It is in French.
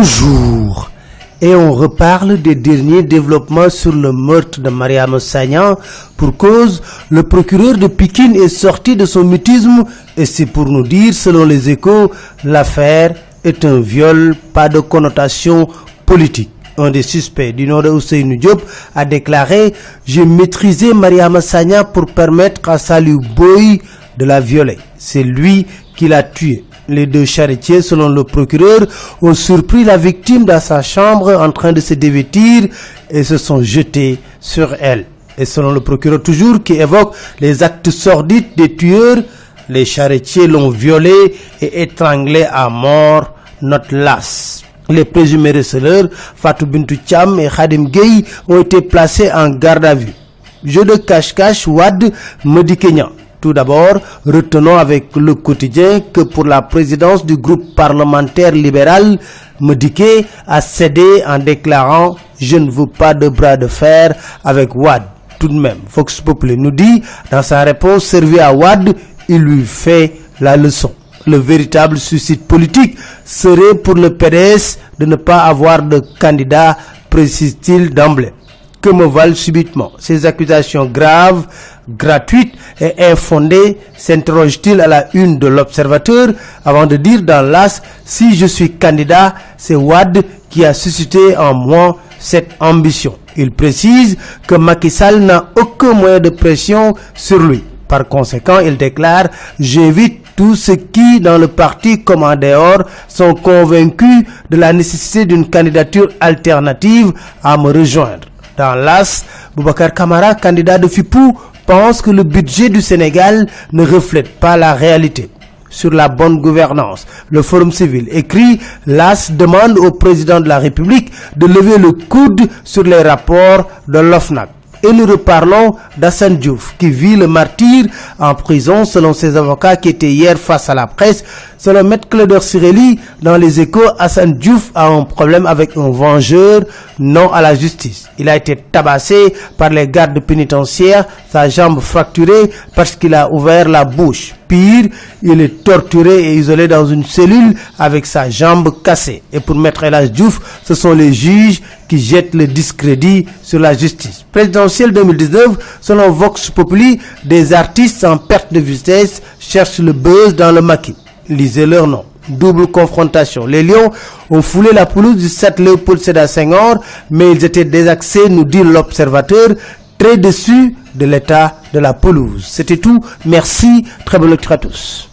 Bonjour et on reparle des derniers développements sur le meurtre de Mariam Sagnan. Pour cause, le procureur de Pékin est sorti de son mutisme et c'est pour nous dire, selon les échos, l'affaire est un viol, pas de connotation politique. Un des suspects du nom de Hussein Diop a déclaré « J'ai maîtrisé Mariam Sagnan pour permettre à Salou Boy de la violer. C'est lui qui l'a tué. Les deux charretiers, selon le procureur, ont surpris la victime dans sa chambre en train de se dévêtir et se sont jetés sur elle. Et selon le procureur toujours qui évoque les actes sordides des tueurs, les charretiers l'ont violé et étranglé à mort, note las. Les présumés receleurs, Fatou Bintou Cham et Khadim Gueye, ont été placés en garde à vue. Jeu de cache-cache, Wad Kenyan. Tout d'abord, retenons avec le quotidien que pour la présidence du groupe parlementaire libéral, Medike a cédé en déclarant « Je ne veux pas de bras de fer avec Wad ». Tout de même, Fox Populi nous dit, dans sa réponse servie à Wad, il lui fait la leçon. Le véritable suicide politique serait pour le PDS de ne pas avoir de candidat, précise-t-il d'emblée que me valent subitement ces accusations graves, gratuites et infondées s'interroge-t-il à la une de l'Observateur avant de dire dans l'as si je suis candidat, c'est Wad qui a suscité en moi cette ambition. Il précise que Macky Sall n'a aucun moyen de pression sur lui. Par conséquent, il déclare J'évite tous ceux qui, dans le parti comme en dehors, sont convaincus de la nécessité d'une candidature alternative à me rejoindre. Dans l'AS, Boubacar Kamara, candidat de FIPOU, pense que le budget du Sénégal ne reflète pas la réalité. Sur la bonne gouvernance, le Forum civil écrit l'AS demande au président de la République de lever le coude sur les rapports de l'OFNAC. Et nous reparlons d'Assane Diouf qui vit le martyr en prison selon ses avocats qui étaient hier face à la presse. Selon Maître Claude Sireli, dans les échos, Hassan Diouf a un problème avec un vengeur, non à la justice. Il a été tabassé par les gardes pénitentiaires, sa jambe fracturée parce qu'il a ouvert la bouche. Pire, il est torturé et isolé dans une cellule avec sa jambe cassée. Et pour Maître Elas Diouf, ce sont les juges qui jettent le discrédit sur la justice. Présidentielle 2019, selon Vox Populi, des artistes en perte de vitesse cherchent le buzz dans le maquis lisez leur nom. Double confrontation. Les Lions ont foulé la pelouse du 7 Léopold Sédar Senghor, mais ils étaient désaxés, nous dit l'observateur, très déçus de l'état de la pelouse. C'était tout. Merci. Très bonne lecture à tous.